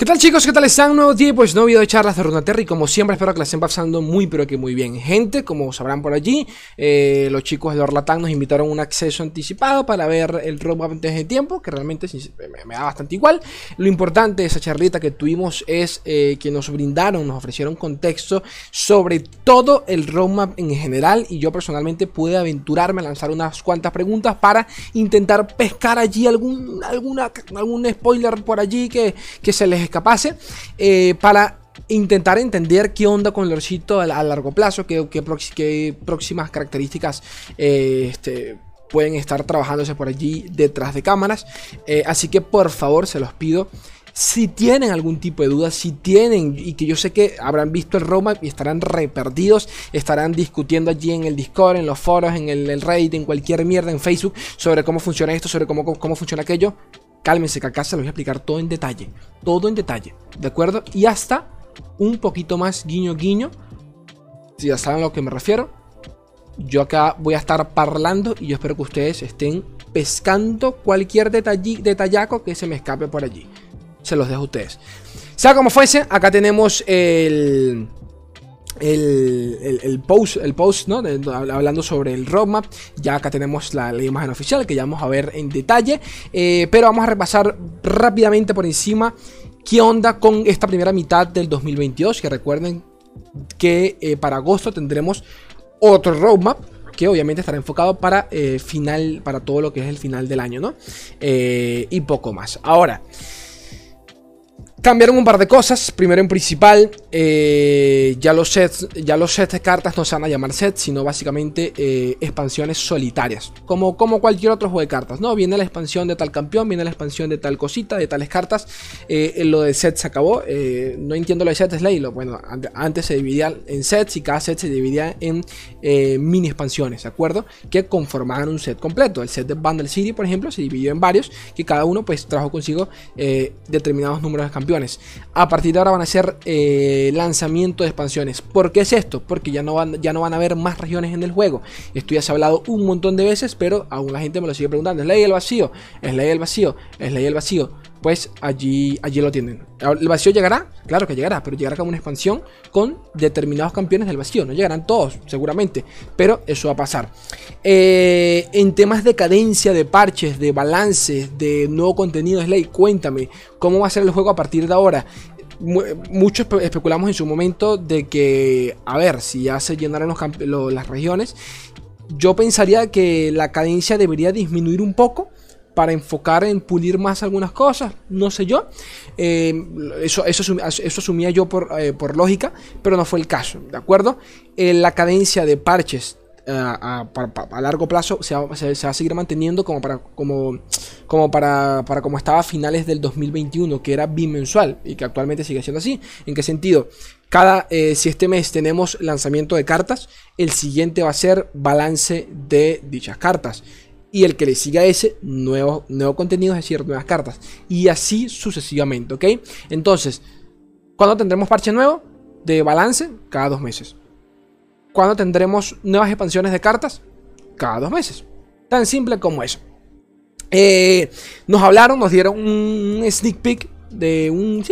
¿Qué tal chicos? ¿Qué tal están? Nuevo día pues nuevo video de charlas de Runaterra y como siempre espero que la estén pasando muy pero que muy bien. Gente, como sabrán por allí, eh, los chicos de Orlatán nos invitaron un acceso anticipado para ver el roadmap antes de tiempo, que realmente me, da bastante igual. Lo importante de esa charlita que tuvimos es eh, que nos brindaron, nos ofrecieron contexto sobre todo el roadmap en general y yo personalmente pude aventurarme a lanzar unas cuantas preguntas para intentar pescar allí algún, alguna, algún spoiler por allí que, que se les escapase eh, para intentar entender qué onda con el orcito a, largo plazo, qué, qué, próximas características eh, este, pueden estar trabajándose por allí detrás de cámaras. Eh, así que por favor se los pido. Si tienen algún tipo de duda, si tienen, y que yo sé que habrán visto el roadmap y estarán re perdidos, estarán discutiendo allí en el Discord, en los foros, en el, el Reddit, en cualquier mierda, en Facebook, sobre cómo funciona esto, sobre cómo, cómo funciona aquello, Cálmense que acá se los voy a explicar todo en detalle. Todo en detalle. ¿De acuerdo? Y hasta un poquito más guiño guiño. Si ya saben a lo que me refiero. Yo acá voy a estar parlando y yo espero que ustedes estén pescando cualquier detallaco que se me escape por allí. Se los dejo a ustedes. Sea como fuese, acá tenemos el el, post, el post ¿no? hablando sobre el roadmap. Ya acá tenemos la, imagen oficial que ya vamos a ver en detalle. Eh, pero vamos a repasar rápidamente por encima qué onda con esta primera mitad del 2022. Que recuerden que eh, para agosto tendremos otro roadmap que obviamente estará enfocado para eh, final, para todo lo que es el final del año, ¿no? y poco más. Ahora, Cambiaron un par de cosas. Primero en principal, eh, ya, los sets, ya los sets de cartas no se van a llamar sets, sino básicamente eh, expansiones solitarias. Como, como cualquier otro juego de cartas, ¿no? Viene la expansión de tal campeón, viene la expansión de tal cosita, de tales cartas. Eh, lo de sets se acabó. no entiendo lo de sets Slay. Bueno, antes se dividía en sets y cada set se dividía en mini expansiones, ¿de acuerdo? Que conformaban un set completo. El set de Bundle City, por ejemplo, se dividió en varios, que cada uno pues trajo consigo determinados números de campeones a partir de ahora van a ser lanzamiento de expansiones. ¿Por qué es esto? Porque ya no, van, ya no van a haber más regiones en el juego. Esto ya se ha hablado un montón de veces, pero aún la gente me lo sigue preguntando. ¿Es ley el vacío? ¿Es ley el vacío? ¿Es ley el vacío? pues allí, allí lo tienen. ¿El vacío llegará? Claro que llegará, pero llegará como una expansión con determinados campeones del vacío. No llegarán todos, seguramente, pero eso va a pasar. Eh, en temas de cadencia, de parches, de balances, de nuevo contenido Slay, cuéntame, ¿cómo va a ser el juego a partir de ahora? Muchos especulamos en su momento de que, a ver, si ya se llenaron las regiones, yo pensaría que la cadencia debería disminuir un poco para enfocar en pulir más algunas cosas, no sé yo. Eh, eso, eso, eso, asumía yo eh, por, lógica, pero no fue el caso, ¿de acuerdo? Eh, la cadencia de parches a, largo plazo se va, a seguir manteniendo como para como, como para, para como estaba a finales del 2021, que era bimensual y que actualmente sigue siendo así. ¿En qué sentido? Cada, si este mes tenemos lanzamiento de cartas, el siguiente va a ser balance de dichas cartas y el que le siga ese, nuevo, nuevo contenido, es decir, nuevas cartas. Y así sucesivamente, ¿ok? Entonces, ¿cuándo tendremos parche nuevo de balance? Cada dos meses. ¿Cuándo tendremos nuevas expansiones de cartas? Cada dos meses. Tan simple como eso. Eh, nos hablaron, nos dieron un sneak peek de un,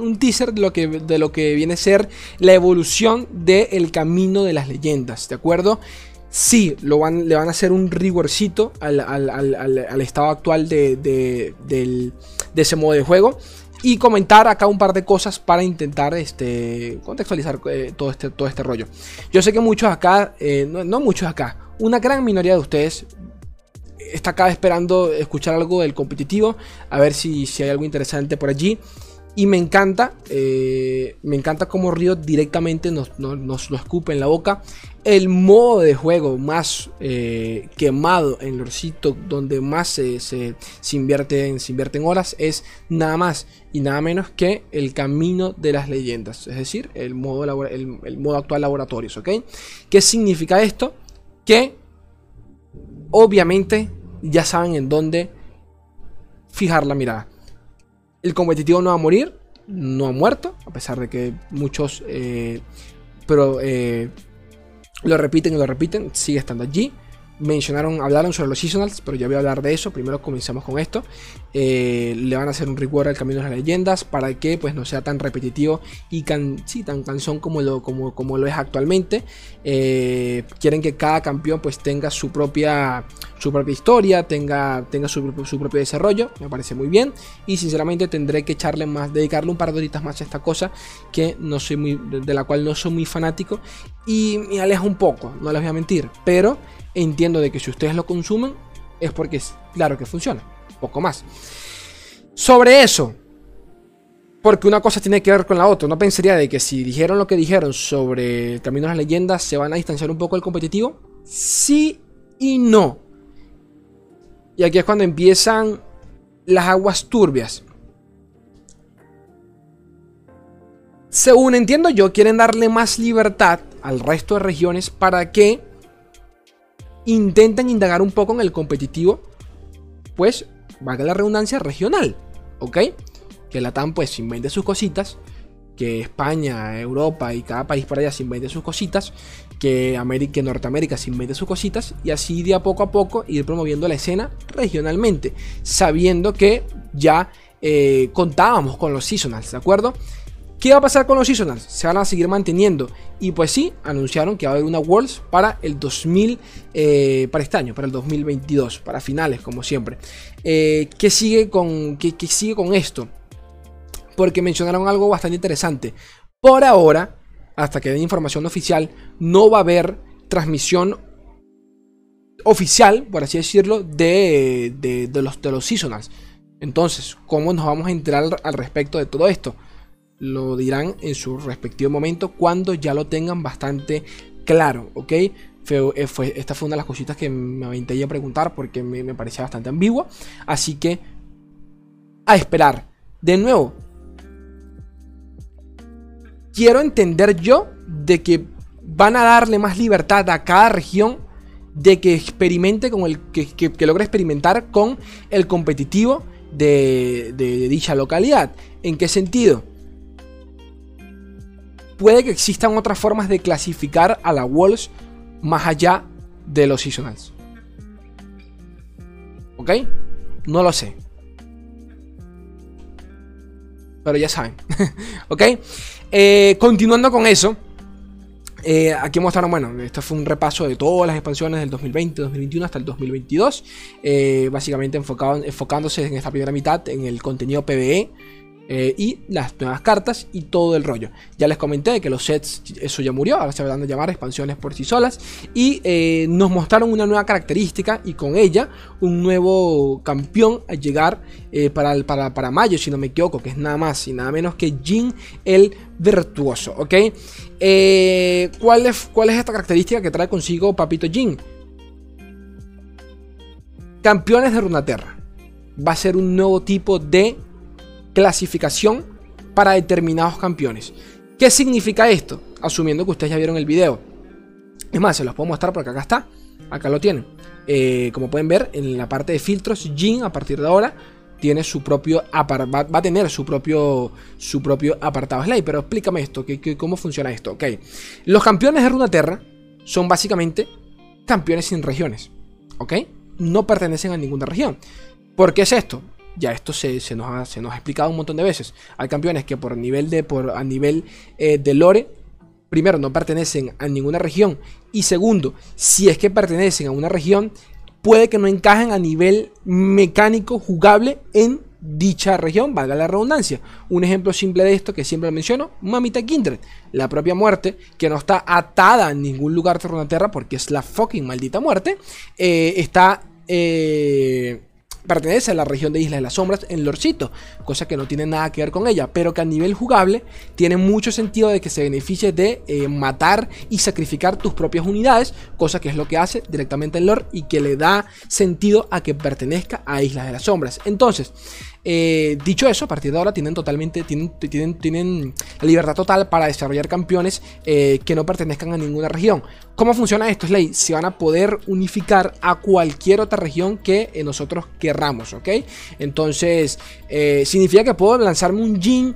un, teaser de lo, que, de lo que viene a ser la evolución del camino de las leyendas, ¿de acuerdo? sí lo van, le van a hacer un rigorcito al, estado actual de, ese modo de juego. Y comentar acá un par de cosas para intentar este, contextualizar eh, todo, este, todo este rollo. Yo sé que muchos acá, eh, no, muchos acá, una gran minoría de ustedes está acá esperando escuchar algo del competitivo, a ver si, si hay algo interesante por allí. Y me encanta, eh, me encanta cómo Riot directamente nos, lo escupe en la boca. El modo de juego más eh, quemado en Lorcito, donde más se, se, invierten, se invierten horas, es nada más y nada menos que el camino de las leyendas. Es decir, el modo, el, modo actual laboratorios. ¿Qué significa esto? Que obviamente ya saben en dónde fijar la mirada. El competitivo no va a morir, no ha muerto, a pesar de que muchos eh, pero, eh, lo repiten y lo repiten, sigue estando allí. Mencionaron, hablaron sobre los seasonals, pero ya voy a hablar de eso. Primero comenzamos con esto. Eh, le van a hacer un reward al Camino de las Leyendas para que pues no sea tan repetitivo y tan cansón como lo, como, como lo es actualmente. Eh, quieren que cada campeón pues tenga su propia, su propia historia, tenga, tenga su, propio desarrollo. Me parece muy bien. Y sinceramente tendré que echarle más, dedicarle un par de horitas más a esta cosa que no soy muy, de la cual no soy muy fanático. Y me aleja un poco, no les voy a mentir. Pero entiendo de que si ustedes lo consumen es porque es claro que funciona. Poco más. Sobre eso, porque una cosa tiene que ver con la otra. No pensaría de que si dijeron lo que dijeron sobre el Camino de las Leyendas, se van a distanciar un poco del competitivo. Sí y no. Y aquí es cuando empiezan las aguas turbias. Según entiendo yo, quieren darle más libertad al resto de regiones para que intentan indagar un poco en el competitivo, pues, valga la redundancia, regional, ¿ok? Que la TAM pues invente sus cositas, que España, Europa y cada país por allá se invente sus cositas, que América, Norteamérica se invente sus cositas y así de a poco a poco ir promoviendo la escena regionalmente, sabiendo que ya eh, contábamos con los seasonals, ¿de acuerdo? ¿Qué va a pasar con los seasonals? Se van a seguir manteniendo. Y pues sí, anunciaron que va a haber una Worlds para el 2000, eh, para este año, para el 2022, para finales, como siempre. Eh, ¿qué, sigue con, qué, sigue con esto? Porque mencionaron algo bastante interesante. Por ahora, hasta que den información oficial, no va a haber transmisión oficial, por así decirlo, de, de, los, de los seasonals. Entonces, ¿cómo nos vamos a enterar al respecto de todo esto? Lo dirán en su respectivo momento cuando ya lo tengan bastante claro, ¿ok? Eh, esta fue una de las cositas que me aventé a preguntar porque me, parecía bastante ambigua. Así que a esperar. De nuevo, quiero entender yo de que van a darle más libertad a cada región de que experimente con el que, logre experimentar con el competitivo de dicha localidad. ¿En qué sentido? Puede que existan otras formas de clasificar a la Wolves más allá de los seasonals. ¿Ok? No lo sé. Pero ya saben. ¿Ok? Eh, continuando con eso. Eh, aquí mostraron, bueno, esto fue un repaso de todas las expansiones del 2020, 2021 hasta el 2022. Eh, básicamente enfocado, enfocándose en esta primera mitad en el contenido PvE. Eh, y las nuevas cartas y todo el rollo. Ya les comenté que los sets, eso ya murió, ahora se van a llamar expansiones por sí solas. Y eh, nos mostraron una nueva característica y con ella un nuevo campeón a llegar eh, para, para, para, mayo, si no me equivoco, que es nada más y nada menos que Jin el Virtuoso, ¿ok? ¿cuál, es, ¿Cuál es esta característica que trae consigo Papito Jin? Campeones de Runaterra. Va a ser un nuevo tipo de clasificación para determinados campeones. ¿Qué significa esto? Asumiendo que ustedes ya vieron el video. Es más, se los puedo mostrar porque acá está. Acá lo tienen. Eh, como pueden ver, en la parte de filtros, Jin a partir de ahora tiene su propio va, a tener su propio su propio apartado slide. Pero explícame esto, que, cómo funciona esto. Ok. Los campeones de Runaterra son básicamente campeones sin regiones. ¿Ok? No pertenecen a ninguna región. ¿Por qué es esto? Ya esto se, nos ha, se, nos ha, explicado un montón de veces. Hay campeones que por nivel de, por, a nivel eh, de lore, primero, no pertenecen a ninguna región. Y segundo, si es que pertenecen a una región, puede que no encajen a nivel mecánico jugable en dicha región, valga la redundancia. Un ejemplo simple de esto que siempre menciono, Mamita Kindred, la propia muerte, que no está atada en ningún lugar de Runeterra porque es la fucking maldita muerte, eh, está... Eh, pertenece a la región de Isla de las Sombras en Lorcito, cosa que no tiene nada que ver con ella, pero que a nivel jugable tiene mucho sentido de que se beneficie de eh, matar y sacrificar tus propias unidades, cosa que es lo que hace directamente en lore y que le da sentido a que pertenezca a Islas de las Sombras. Entonces, eh, dicho eso, a partir de ahora tienen totalmente, tienen, tienen, tienen libertad total para desarrollar campeones eh, que no pertenezcan a ninguna región. ¿Cómo funciona esto, Slay? Se van a poder unificar a cualquier otra región que eh, nosotros querramos, ¿ok? Entonces, significa que puedo lanzarme un Jin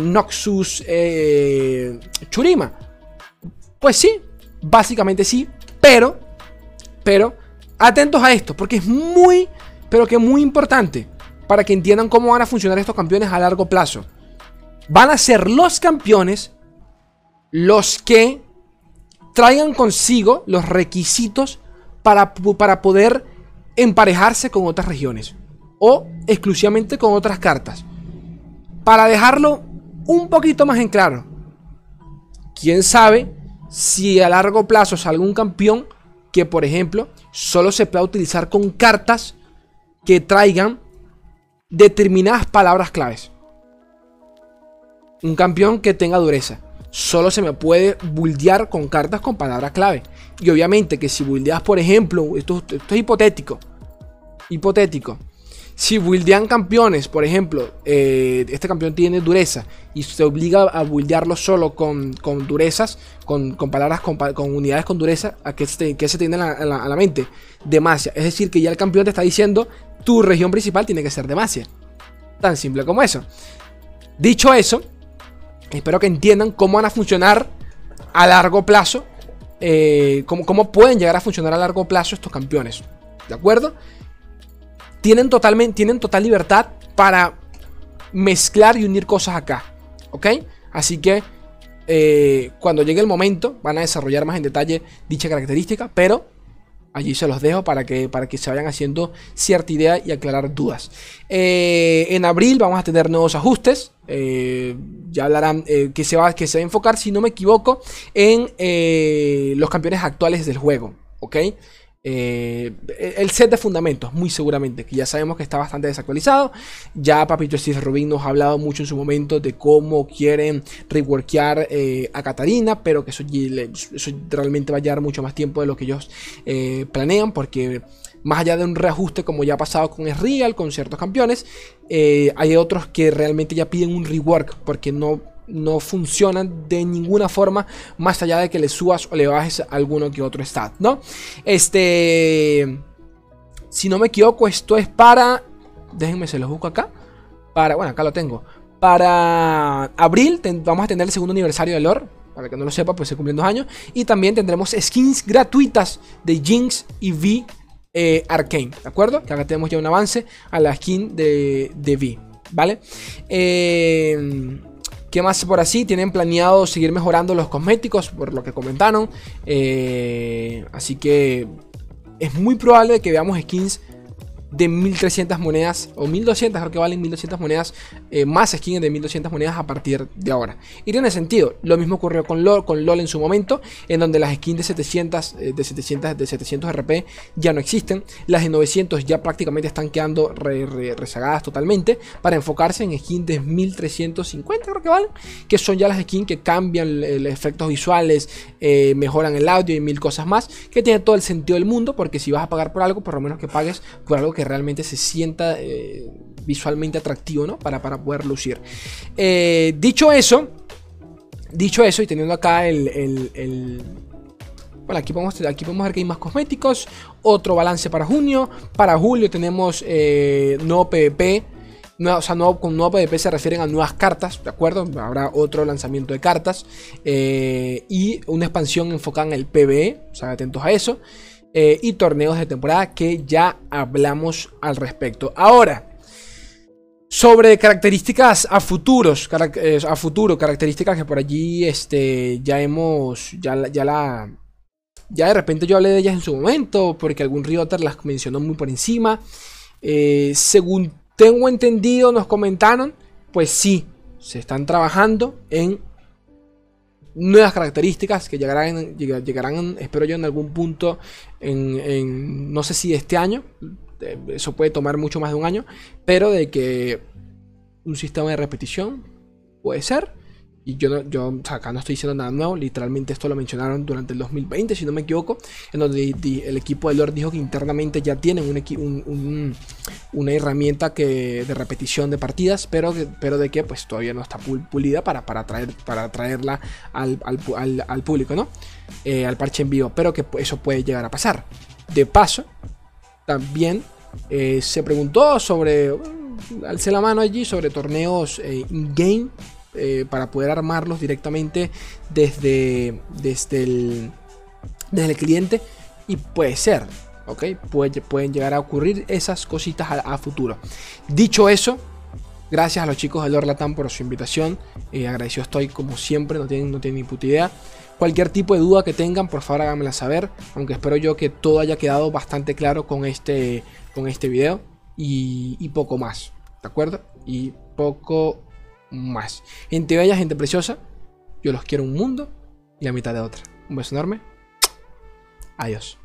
Noxus Churima. Pues sí, básicamente sí, pero Pero atentos a esto, porque es muy, pero que muy importante para que entiendan cómo van a funcionar estos campeones a largo plazo. Van a ser los campeones los que traigan consigo los requisitos para, para poder emparejarse con otras regiones o exclusivamente con otras cartas. Para dejarlo un poquito más en claro, quién sabe si a largo plazo salga un campeón que, por ejemplo, solo se pueda utilizar con cartas que traigan determinadas palabras claves. Un campeón que tenga dureza. Solo se me puede buldear con cartas con palabras clave. Y obviamente que si buldeas, por ejemplo, esto, esto es hipotético. Hipotético. Si buildean campeones, por ejemplo, eh, este campeón tiene dureza y se obliga a buildearlo solo con, durezas, con, palabras, con, unidades con dureza, ¿a qué se, se tiene a la, mente? Demacia. Es decir, que ya el campeón te está diciendo, tu región principal tiene que ser Demacia. Tan simple como eso. Dicho eso, espero que entiendan cómo van a funcionar a largo plazo, eh, cómo pueden llegar a funcionar a largo plazo estos campeones. ¿De acuerdo? Tienen, totalmente, tienen total libertad para mezclar y unir cosas acá. ¿Ok? Así que eh, cuando llegue el momento van a desarrollar más en detalle dicha característica, pero allí se los dejo para que, para que se vayan haciendo cierta idea y aclarar dudas. Eh, en abril vamos a tener nuevos ajustes. Eh, ya hablarán que, se va, que se va a enfocar, si no me equivoco, en los campeones actuales del juego. ¿Ok? Eh, el set de fundamentos, muy seguramente, que ya sabemos que está bastante desactualizado. Ya Papito Steve Rubin nos ha hablado mucho en su momento de cómo quieren reworkear eh, a Katarina, pero que eso, realmente va a llevar mucho más tiempo de lo que ellos eh, planean, porque más allá de un reajuste como ya ha pasado con Real, con ciertos campeones, hay otros que realmente ya piden un rework, porque no no funcionan de ninguna forma más allá de que le subas o le bajes alguno que otro stat, ¿no? Este, si no me equivoco, esto es para, déjenme se los busco acá, para, bueno, acá lo tengo, para abril vamos a tener el segundo aniversario de lore, para que no lo sepa, pues se cumplen dos años, y también tendremos skins gratuitas de Jinx y V eh, Arcane, ¿de acuerdo? Que acá tenemos ya un avance a la skin de, de V, ¿vale? Eh... ¿Qué más por así? Tienen planeado seguir mejorando los cosméticos, por lo que comentaron. Eh, así que es muy probable que veamos skins de 1300 monedas o 1200, creo que valen 1200 monedas, eh, más skins de 1200 monedas a partir de ahora. Y tiene sentido, lo mismo ocurrió con LOL, con LOL en su momento, en donde las skins de 700, eh, de 700, de 700 RP ya no existen, las de 900 ya prácticamente están quedando rezagadas totalmente, para enfocarse en skins de 1350 creo que valen, que son ya las skins que cambian los efectos visuales, eh, mejoran el audio y mil cosas más, que tiene todo el sentido del mundo, porque si vas a pagar por algo, por lo menos que pagues por algo que realmente se sienta eh, visualmente atractivo, ¿no? Para, para poder lucir. Eh, dicho eso, dicho eso, y teniendo acá el, bueno, aquí podemos, aquí podemos ver que hay más cosméticos. Otro balance para junio. Para julio tenemos eh, nuevo PvP. o sea, con nuevo PvP se refieren a nuevas cartas, ¿de acuerdo? Habrá otro lanzamiento de cartas. y una expansión enfocada en el PvE. O sea, atentos a eso. Eh, y torneos de temporada que ya hablamos al respecto. Ahora, sobre características a futuros, eh, a futuro, características que por allí este, ya hemos, ya, ya la, ya de repente yo hablé de ellas en su momento, porque algún Rioter las mencionó muy por encima. Eh, según tengo entendido, nos comentaron, pues sí, se están trabajando en nuevas características que llegarán, llegarán, espero yo, en algún punto, en, no sé si este año, eh, eso puede tomar mucho más de un año, pero de que un sistema de repetición puede ser. Y yo, yo acá no estoy diciendo nada nuevo, literalmente esto lo mencionaron durante el 2020, si no me equivoco, en donde el equipo de Lord dijo que internamente ya tienen un, una herramienta que, de repetición de partidas, pero, pero de que pues todavía no está pulida para, para, traer, para traerla al, público, ¿no? Eh, al parche en vivo, pero que eso puede llegar a pasar. De paso, también eh, se preguntó sobre, alce la mano allí, sobre torneos eh, in-game para poder armarlos directamente desde, desde, el, desde el cliente. y puede ser, ¿ok? pueden llegar a ocurrir esas cositas a, futuro. Dicho eso, gracias a los chicos de Lord Latam por su invitación. Eh, agradecido estoy como siempre, no tienen, no tienen ni puta idea. Cualquier tipo de duda que tengan, por favor háganmela saber. Aunque espero yo que todo haya quedado bastante claro con este, con este video. Y, y poco más, ¿de acuerdo? Y poco más. Gente bella, gente preciosa. Yo los quiero un mundo y la mitad de otra. Un beso enorme. Adiós.